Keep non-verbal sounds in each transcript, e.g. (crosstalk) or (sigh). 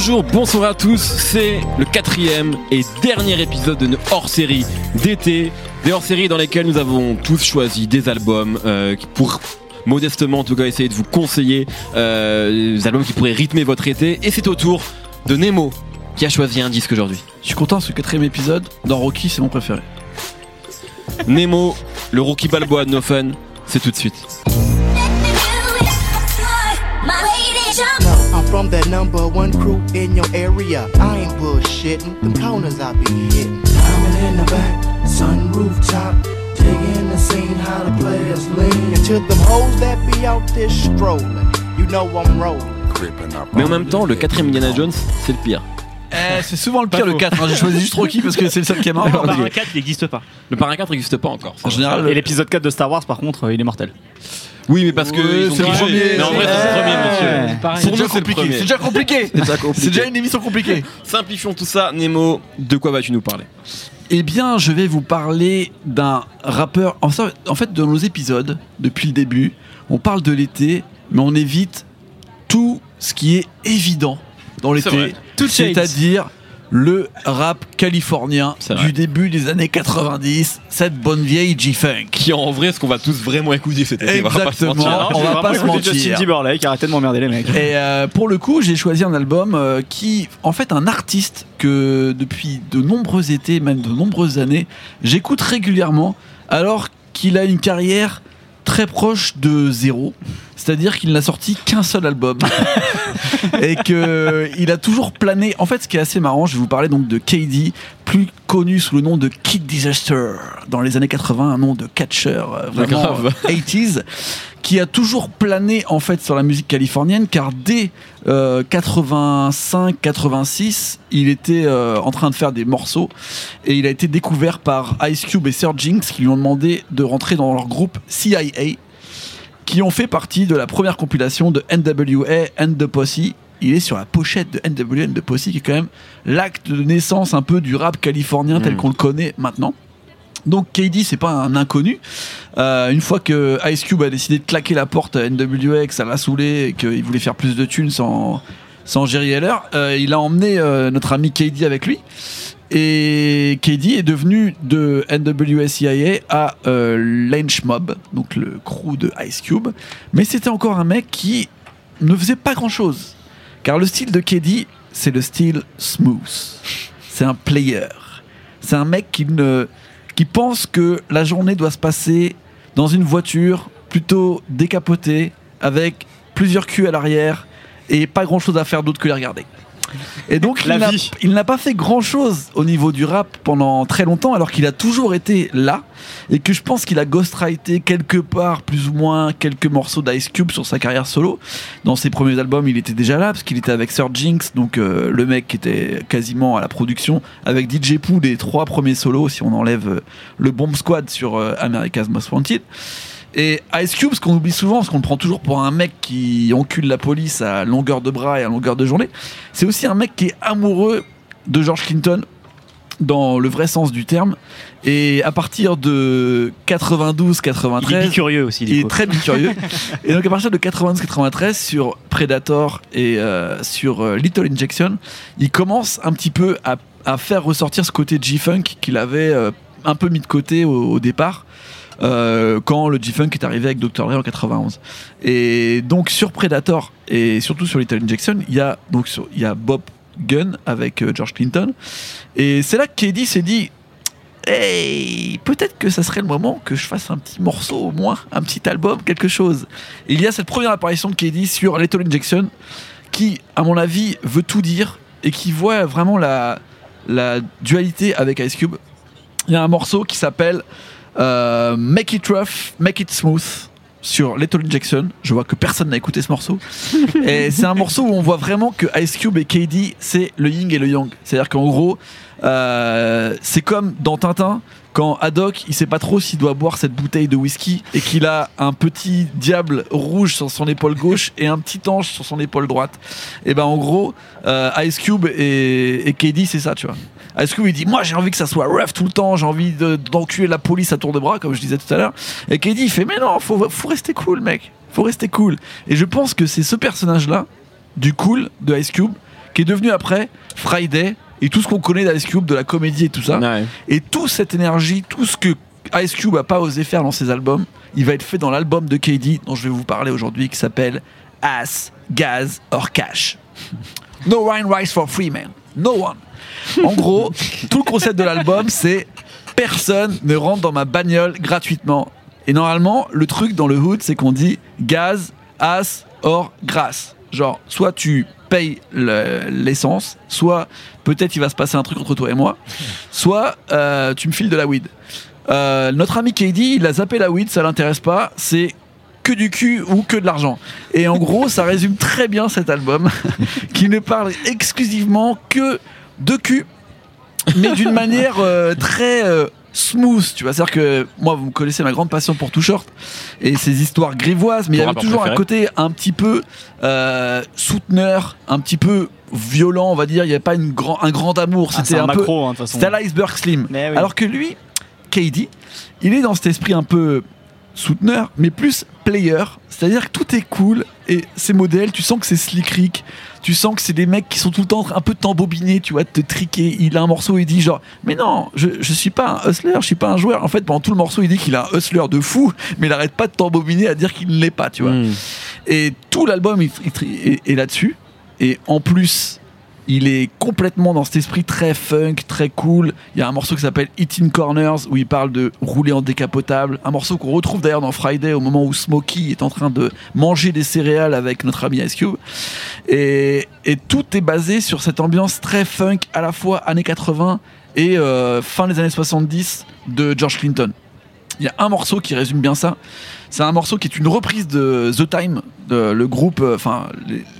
Bonjour, bonsoir à tous, c'est le quatrième et dernier épisode de nos hors-série d'été, des hors-séries dans lesquelles nous avons tous choisi des albums euh, pour modestement en tout cas essayer de vous conseiller euh, des albums qui pourraient rythmer votre été et c'est au tour de Nemo qui a choisi un disque aujourd'hui. Je suis content, ce quatrième épisode dans Rocky, c'est mon préféré. Nemo, le Rocky Balboa de No Fun, c'est tout de suite. I'm from that number one crew in your area. I ain't bullshitting, them corners I be hitting. Diamond in the back, sun rooftop, digging the scene, how the players lean. And to them hoes that be out there strolling, you know I'm rolling. Mais en même temps, le quatrième Indiana Jones, c'est le pire. Eh, c'est souvent le pire, le 4. hein. J'ai choisi juste Rocky parce que c'est le seul qui est mort. Le parrain 4 il n'existe pas. Le parrain 4 n'existe pas encore. En général, Et l'épisode 4 de Star Wars par contre euh, il est mortel. Oui, mais parce que Ouais, ils ont c'est le premier, Mais en vrai, c'est- le premier, monsieur. Pour nous, c'est compliqué. C'est déjà compliqué. C'est déjà une émission compliquée. Simplifions tout ça, Nemo, de quoi vas-tu nous parler? Eh bien, je vais vous parler d'un rappeur. En fait, dans nos épisodes, depuis le début, on parle de l'été, mais on évite tout ce qui est évident dans l'été. C'est-à-dire le rap californien du début des années 90, cette bonne vieille G-Funk. Qui en vrai, ce qu'on va tous vraiment écouter cet été, on va pas se Exactement. mentir. on va pas se mentir. Justin Timberlake, arrêtez de m'emmerder les mecs. Et euh, pour le coup, j'ai choisi un album euh, qui, en fait, un artiste que depuis de nombreux étés, même de nombreuses années, j'écoute régulièrement, alors qu'il a une carrière très proche de zéro. C'est-à-dire qu'il n'a sorti qu'un seul album (laughs) et que il a toujours plané. En fait, ce qui est assez marrant, je vais vous parler donc de KD, plus connu sous le nom de Kid Disaster dans les années 80, un nom de catcher euh, vraiment grave. euh, 80s, qui a toujours plané en fait sur la musique californienne, car dès 85-86, il était euh, en train de faire des morceaux et il a été découvert par Ice Cube et Sir Jinx qui lui ont demandé de rentrer dans leur groupe CIA qui ont fait partie de la première compilation de NWA and the Posse. Il est sur la pochette de NWA and the Posse, qui est quand même l'acte de naissance un peu du rap californien tel Mm. qu'on le connaît maintenant. Donc KD, c'est pas un inconnu. Euh, une fois que Ice Cube a décidé de claquer la porte à NWA, que ça l'a saoulé et qu'il voulait faire plus de thunes sans, sans Jerry Heller, euh, il a emmené euh, notre ami KD avec lui. Et KD est devenu de NWSIA à Lynch Mob, donc le crew de Ice Cube. Mais c'était encore un mec qui ne faisait pas grand chose. Car le style de KD, c'est le style smooth. C'est un player. C'est un mec qui, ne, qui pense que la journée doit se passer dans une voiture plutôt décapotée, avec plusieurs culs à l'arrière et pas grand chose à faire d'autre que les regarder. Et donc, il n'a- pas fait grand chose au niveau du rap pendant très longtemps, alors qu'il a toujours été là, et que je pense qu'il a ghostwrité quelque part, plus ou moins, quelques morceaux d'Ice Cube sur sa carrière solo. Dans ses premiers albums, il était déjà là, parce qu'il était avec Sir Jinx, donc euh, le mec qui était quasiment à la production, avec DJ Pooh, les trois premiers solos, si on enlève euh, le Bomb Squad sur euh, America's Most Wanted. Et Ice Cube, ce qu'on oublie souvent, ce qu'on le prend toujours pour un mec qui encule la police à longueur de bras et à longueur de journée, c'est aussi un mec qui est amoureux de George Clinton dans le vrai sens du terme. Et à partir de 92-93, Il est bicurieux aussi il est très curieux. (laughs) et donc à partir de 92-93 sur Predator et euh, sur euh, Little Injection, il commence un petit peu à, à faire ressortir ce côté G-Funk qu'il avait euh, un peu mis de côté au, au départ. Euh, quand le G-Funk est arrivé avec Dr. Dre en 91. Et donc sur Predator et surtout sur Little Injection, il y a donc il y a Bob Gunn avec euh, George Clinton. Et c'est là que s'est dit Hey, peut-être que ça serait le moment que je fasse un petit morceau au moins, un petit album, quelque chose. Il y a cette première apparition de KD sur Little Injection qui, à mon avis, veut tout dire et qui voit vraiment la dualité avec Ice Cube. Il y a un morceau qui s'appelle euh, Make It Rough, Make It Smooth sur Little Injection. Je vois que personne n'a écouté ce morceau. (laughs) et c'est un morceau où on voit vraiment que Ice Cube et KD, c'est le yin et le yang. C'est-à-dire qu'en gros, euh, c'est comme dans Tintin, quand Haddock, il sait pas trop s'il doit boire cette bouteille de whisky et qu'il a un petit diable rouge sur son épaule gauche et un petit ange sur son épaule droite. Et ben en gros, euh, Ice Cube et, et KD, c'est ça, tu vois. Ice Cube, il dit Moi, j'ai envie que ça soit rough tout le temps, j'ai envie de- d'enculer la police à tour de bras, comme je disais tout à l'heure. Et KD, il fait Mais non, faut rester cool, mec. Faut rester cool. Et je pense que c'est ce personnage-là, du cool de Ice Cube, qui est devenu après Friday et tout ce qu'on connaît d'Ice Cube, de la comédie et tout ça. Ouais. Et toute cette énergie, tout ce que Ice Cube a pas osé faire dans ses albums, il va être fait dans l'album de KD dont je vais vous parler aujourd'hui qui s'appelle Ass, Gas or Cash. (laughs) No wine rice for free man. No one. En gros, (laughs) tout le concept de l'album c'est personne ne rentre dans ma bagnole gratuitement. Et normalement, le truc dans le hood, c'est qu'on dit gaz, as or grâce. Genre, soit tu payes le- l'essence, soit peut-être il va se passer un truc entre toi et moi, soit euh, tu me files de la weed. Euh, notre ami KD, il a zappé la weed, ça l'intéresse pas, c'est que du cul ou que de l'argent. Et en gros, ça résume très bien cet album (laughs) qui ne parle exclusivement que de cul, mais d'une (laughs) manière euh, très smooth, tu vois. C'est-à-dire que moi, vous me connaissez ma grande passion pour Too Short et ses histoires grivoises, mais il y avait toujours un côté un petit peu euh, souteneur, un petit peu violent, on va dire. Il n'y avait pas une grand, un grand amour. Ah, C'était un un, peu. macro, hein. C'était à l'iceberg slim. Oui. Alors que lui, KD, il est dans cet esprit un peu souteneur, mais plus player. C'est-à-dire que tout est cool et ses modèles, tu sens que c'est slick Rick. Tu sens que c'est des mecs qui sont tout le temps un peu t'embobiner, tu vois, de te triquer. Il a un morceau, il dit genre, mais non, je, je suis pas un hustler, je suis pas un joueur. En fait, pendant tout le morceau, il dit qu'il a un hustler de fou, (laughs) mais il arrête pas de t'embobiner à dire qu'il ne l'est pas, tu vois. Mm. Et tout l'album est, est là-dessus. Et en plus, il est complètement dans cet esprit très funk, très cool. Il y a un morceau qui s'appelle Eating Corners où il parle de rouler en décapotable. Un morceau qu'on retrouve d'ailleurs dans Friday au moment où Smokey est en train de manger des céréales avec notre ami Ice Cube. Et, tout est basé sur cette ambiance très funk à la fois années 80 et euh, fin des années 70 de George Clinton. Il y a un morceau qui résume bien ça. C'est un morceau qui est une reprise de The Time, le groupe, euh, enfin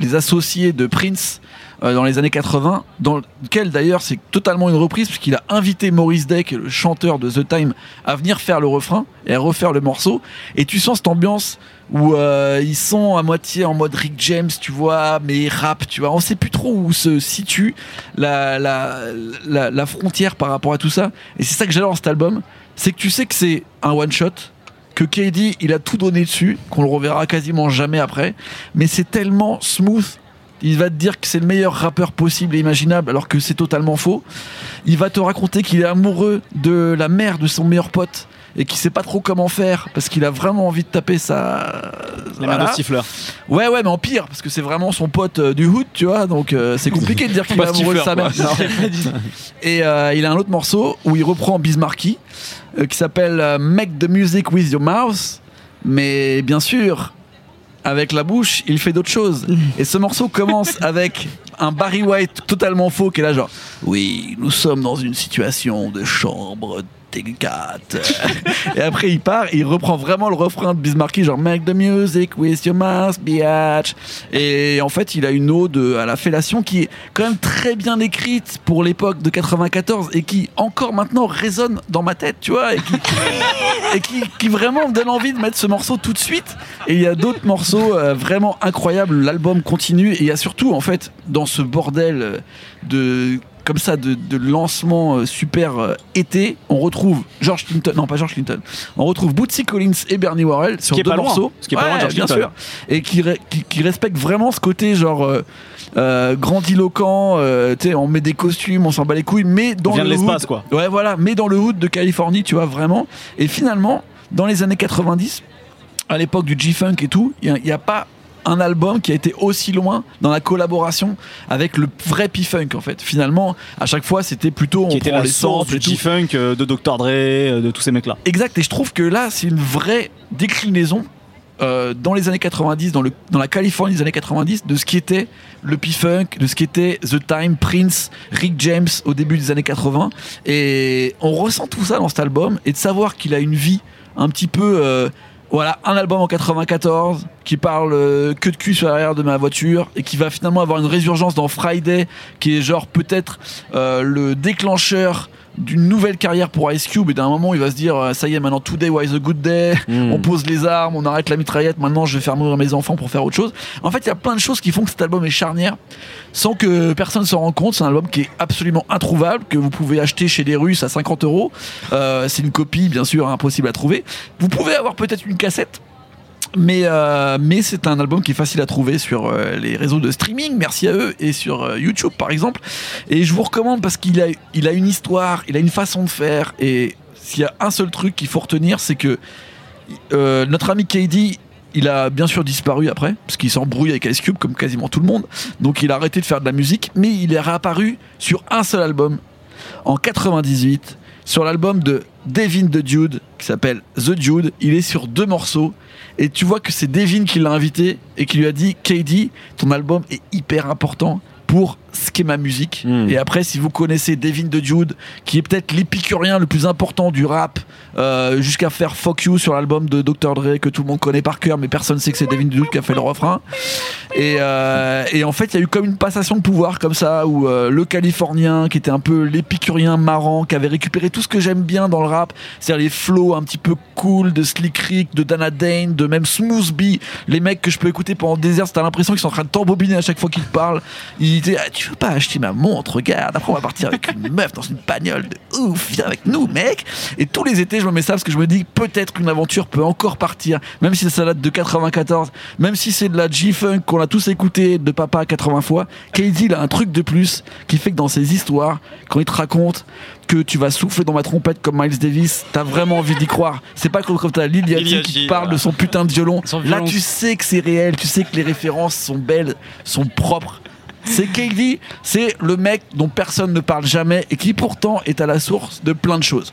les, associés de Prince euh, dans les années 80, dans lequel d'ailleurs c'est totalement une reprise puisqu'il a invité Maurice est le chanteur de The Time, à venir faire le refrain et à refaire le morceau. Et tu sens cette ambiance où euh, ils sont à moitié en mode Rick James, tu vois, mais rappent, tu vois. On sait plus trop où se situe la, la, frontière par rapport à tout ça. Et c'est ça que j'adore cet album, c'est que tu sais que c'est un one shot, que KD il a tout donné dessus, qu'on le reverra quasiment jamais après, mais c'est tellement smooth. Il va te dire que c'est le meilleur rappeur possible et imaginable alors que c'est totalement faux. Il va te raconter qu'il est amoureux de la mère de son meilleur pote et qu'il sait pas trop comment faire parce qu'il a vraiment envie de taper sa. Les Voilà. mains de siffleur. Ouais, ouais, mais en pire parce que c'est vraiment son pote euh, du hood, tu vois, donc euh, c'est compliqué de dire qu'il est amoureux de sa Stifler, mère. (laughs) Et euh, il a un autre morceau où il reprend Bismarcky qui s'appelle Make the Music with Your Mouth. Mais bien sûr, avec la bouche, il fait d'autres choses. Et ce morceau commence avec un Barry White totalement faux qui est là genre Oui, nous sommes dans une situation de chambre délicate. et après il part il reprend vraiment le refrain de Bismarcky genre Make the music with your mouth, biatch. Et en fait, il a une ode à la fellation qui est quand même très bien écrite pour l'époque de 94 et qui encore maintenant résonne dans ma tête, tu vois, et qui, et qui vraiment me donne envie de mettre ce morceau tout de suite. Et il y a d'autres morceaux euh, vraiment incroyables. L'album continue et il y a surtout en fait dans ce bordel euh, de comme ça de, de lancement euh, super euh, été, on retrouve George Clinton, non pas George Clinton, on retrouve Bootsy Collins et Bernie Worrell sur qui est deux morceaux, Ce qui est pas loin de George bien Clinton. sûr, et qui, qui, qui respecte vraiment ce côté genre euh, grandiloquent, tu sais, on met des costumes, on s'en bat les couilles, mais dans On vient le de hood- quoi. Ouais, voilà, mais dans le hood de Californie, tu vois, vraiment. Et finalement, dans les années 90, à l'époque du G-Funk et tout, il n'y a, pas un album qui a été aussi loin dans la collaboration avec le vrai P-Funk, en fait. Finalement, à chaque fois, c'était plutôt on Qui était prend la les source du. G-Funk, euh, de Dr. Dre, euh, de tous ces mecs-là. Exact, et je trouve que là, c'est une vraie déclinaison euh, dans les années 90, dans, le, dans la Californie des années 90, de ce qui était le P-Funk, de ce qui était The Time, Prince, Rick James au début des années 80. Et on ressent tout ça dans cet album, et de savoir qu'il a une vie un petit peu... euh, voilà, un album en 94 qui parle euh, que de cul sur l'arrière de ma voiture et qui va finalement avoir une résurgence dans Friday qui est genre peut-être euh, le déclencheur d'une nouvelle carrière pour Ice Cube et d'un moment il va se dire euh, ça y est maintenant today was a good day. Mm. on pose les armes on arrête la mitraillette maintenant je vais faire mourir mes enfants pour faire autre chose. En fait il y a plein de choses qui font que cet album est charnière sans que personne s'en rende compte. C'est un album qui est absolument introuvable que vous pouvez acheter chez les Russes à 50 euros. Euh, c'est une copie bien sûr impossible à trouver. Vous pouvez avoir peut-être une cassette Mais, euh, mais c'est un album qui est facile à trouver sur euh, les réseaux de streaming, merci à eux, et sur euh, YouTube par exemple. Et je vous recommande parce qu'il a, il a une histoire, il a une façon de faire, et s'il y a un seul truc qu'il faut retenir, c'est que notre ami KD, il a bien sûr disparu après, parce qu'il s'embrouille avec Ice Cube comme quasiment tout le monde. Donc il a arrêté de faire de la musique, mais il est réapparu sur un seul album en 98, sur l'album de Devin the Dude, qui s'appelle The Dude. Il est sur deux morceaux. Et tu vois que c'est Devin qui l'a invité et qui lui a dit KD, ton album est hyper important pour ce qu'est ma musique. Mm. Et après, si vous connaissez Devin de Jude, qui est peut-être l'épicurien le plus important du rap, euh, jusqu'à faire Fuck You sur l'album de Dr. Dre que tout le monde connaît par cœur, mais personne sait que c'est Devin de Jude qui a fait le refrain. Et, euh, et en fait, il y a eu comme une passation de pouvoir comme ça, où euh, le Californien, qui était un peu l'épicurien marrant, qui avait récupéré tout ce que j'aime bien dans le rap, c'est-à-dire les flows un petit peu cool de Slick Rick, de Dana Dane, de même Smooth B, les mecs que je peux écouter pendant des heures, t'as l'impression qu'ils sont en train de t'embobiner à chaque fois qu'ils parlent. Ah, tu veux pas acheter ma montre, regarde, après on va partir avec une meuf dans une bagnole de ouf, viens avec nous, mec. Et tous les étés, je me mets ça parce que je me dis, peut-être qu'une aventure peut encore partir, même si ça date de 94, même si c'est de la G-Funk qu'on a tous écouté de papa 80 fois, KD, il a un truc de plus qui fait que dans ses histoires, quand il te raconte que tu vas souffler dans ma trompette comme Miles Davis, t'as vraiment envie d'y croire. C'est pas comme quand t'as Lil Yachty Lil qui parle de son putain de violon. Là, tu sais que c'est réel, tu sais que les références sont belles, sont propres. C'est KD, c'est le mec dont personne ne parle jamais et qui pourtant est à la source de plein de choses.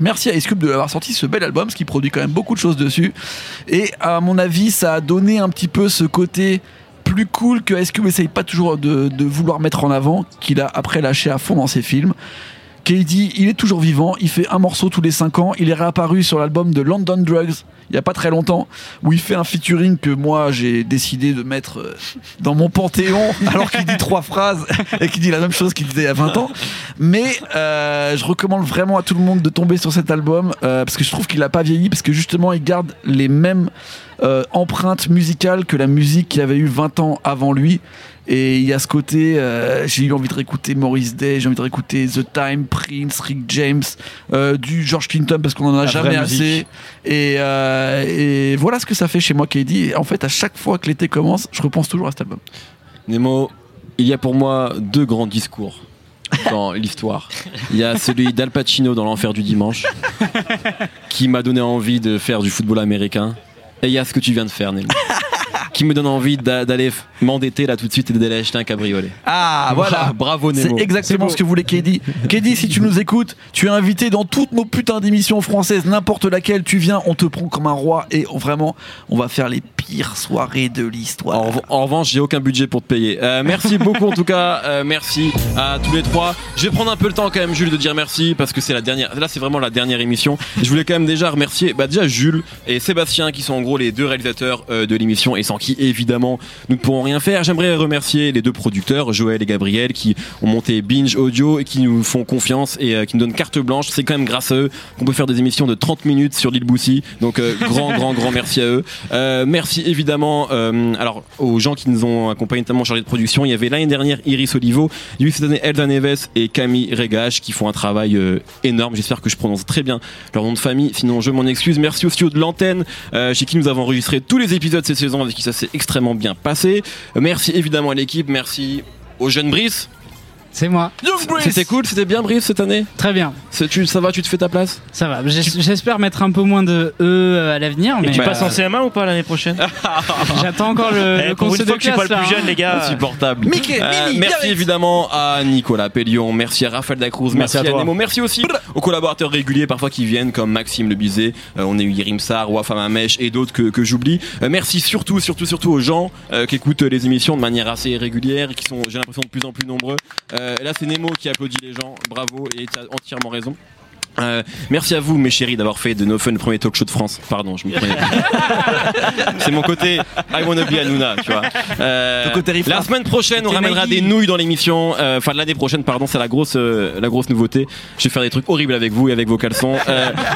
Merci à Ice Cube de l'avoir sorti ce bel album, ce qui produit quand même beaucoup de choses dessus. Et à mon avis, ça a donné un petit peu ce côté plus cool que Ice Cube essaye pas toujours de, de vouloir mettre en avant, qu'il a après lâché à fond dans ses films. KD, il est toujours vivant, il fait un morceau tous les 5 ans, il est réapparu sur l'album de London Drugs il y a pas très longtemps, où il fait un featuring que moi j'ai décidé de mettre euh, dans mon panthéon, (laughs) alors qu'il dit trois phrases et qu'il dit la même chose qu'il disait il y a 20 ans. Mais euh, je recommande vraiment à tout le monde de tomber sur cet album, euh, parce que je trouve qu'il a pas vieilli, parce que justement il garde les mêmes euh, empreintes musicales que la musique qui avait eu 20 ans avant lui. Et il y a ce côté, euh, j'ai eu envie de réécouter Maurice Day, j'ai envie de réécouter The Time, Prince, Rick James, euh, du George Clinton parce qu'on en a La jamais assez. Et, euh, et voilà ce que ça fait chez moi, KD. Et en fait, à chaque fois que l'été commence, je repense toujours à cet album. Nemo, il y a pour moi deux grands discours dans (laughs) l'histoire. Il y a celui d'Al Pacino dans L'Enfer du Dimanche, qui m'a donné envie de faire du football américain. Et il y a ce que tu viens de faire, Nemo, qui me donne envie d'a- d'aller m'endetter là tout de suite et d'aller acheter un cabriolet. Ah, voilà. Bravo, C'est Nemo. exactement ce que voulait Keddy. Keddy, si tu nous écoutes, tu es invité dans toutes nos putains d'émissions françaises, n'importe laquelle tu viens, on te prend comme un roi et vraiment, on va faire les pires soirées de l'histoire. En, rev- en revanche, j'ai aucun budget pour te payer. Euh, merci (laughs) beaucoup en tout cas. Euh, merci à tous les trois. Je vais prendre un peu le temps quand même, Jules, de dire merci parce que c'est la dernière. Là, c'est vraiment la dernière émission. Je voulais quand même déjà remercier, bah déjà Jules et Sébastien qui sont en gros les deux réalisateurs euh, de l'émission et sans qui évidemment nous ne pourrons rien faire. J'aimerais remercier les deux producteurs, Joël et Gabriel, qui ont monté Binge Audio et qui nous font confiance et qui nous donnent carte blanche. C'est quand même grâce à eux qu'on peut faire des émissions de 30 minutes sur l'île Boussy. Donc grand, grand, grand merci à eux. Euh, évidemment euh, alors aux gens qui nous ont accompagnés, notamment chargés de production. Il y avait l'année dernière Iris Olivo, il cette année Elsa Neves et Camille Régache qui font un travail euh, énorme. J'espère que je prononce très bien leur nom de famille. Sinon, je m'en excuse. Merci au studio de l'antenne euh, chez qui nous avons enregistré tous les épisodes de cette saison avec qui ça s'est extrêmement bien passé. Merci évidemment à l'équipe. Merci au jeune Brice. C'est moi. C'était cool, c'était bien Brice cette année. Très bien. Tu, ça va, tu te fais ta place Ça va. J'es- J'espère mettre un peu moins de E euh, à l'avenir, Et mais tu Bah, passes en CM1 ou pas l'année prochaine (laughs) j'attends encore le, Eh, le Pour une conseil fois de que je suis pas classe, le plus jeune, hein. les gars. Insupportable. Mickey, Euh, merci évidemment à Nicolas Pellion, merci à Raphaël Dacruz, merci, Merci à à, toi. Nemo, merci aussi aux collaborateurs réguliers parfois qui viennent comme Maxime Le Bizet, euh, on a eu Yerim Sar, Wafam Amesh et d'autres que, que j'oublie. Euh, merci surtout, surtout, surtout aux gens euh, qui écoutent les émissions de manière assez régulière et qui sont, j'ai l'impression, de plus en plus nombreux. Euh, là, c'est Nemo qui applaudit les gens, bravo et tu as entièrement raison. Euh, merci à vous, mes chéris, d'avoir fait de No Fun le premier talk show de France. Pardon, je me prenais. (laughs) C'est mon côté I wanna be Hanouna, tu vois. Euh, la semaine prochaine, on ramènera des nouilles dans l'émission. Euh, Enfin, l'année prochaine, pardon, c'est la grosse, euh, la grosse nouveauté. Je vais faire des trucs horribles avec vous et avec vos caleçons.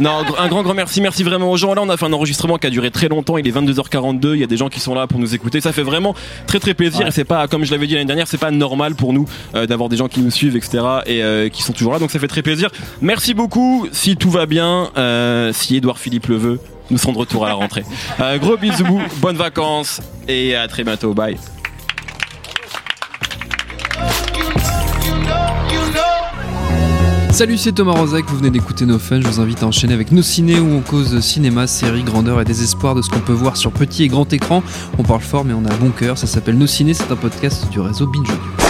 Non, un grand, grand merci, merci vraiment aux gens. Là, on a fait un enregistrement qui a duré très longtemps. Il est 22h42. Il y a des gens qui sont là pour nous écouter. Ça fait vraiment très, très plaisir. Et c'est pas, comme je l'avais dit l'année dernière, c'est pas normal pour nous d'avoir des gens qui nous suivent, etc. et qui sont toujours là. Donc ça fait très plaisir. Merci beaucoup. Si tout va bien, euh, si Édouard Philippe le veut, nous serons de retour à la rentrée. (laughs) Euh, gros bisous, bonnes vacances et à très bientôt. Bye. Salut, c'est Thomas Rozek, vous venez d'écouter nos fun. Je vous invite à enchaîner avec nos ciné où on cause cinéma, séries, grandeur et désespoir de ce qu'on peut voir sur petit et grand écran. On parle fort, mais on a bon cœur. Ça s'appelle Nos ciné, c'est un podcast du réseau Binge Audio.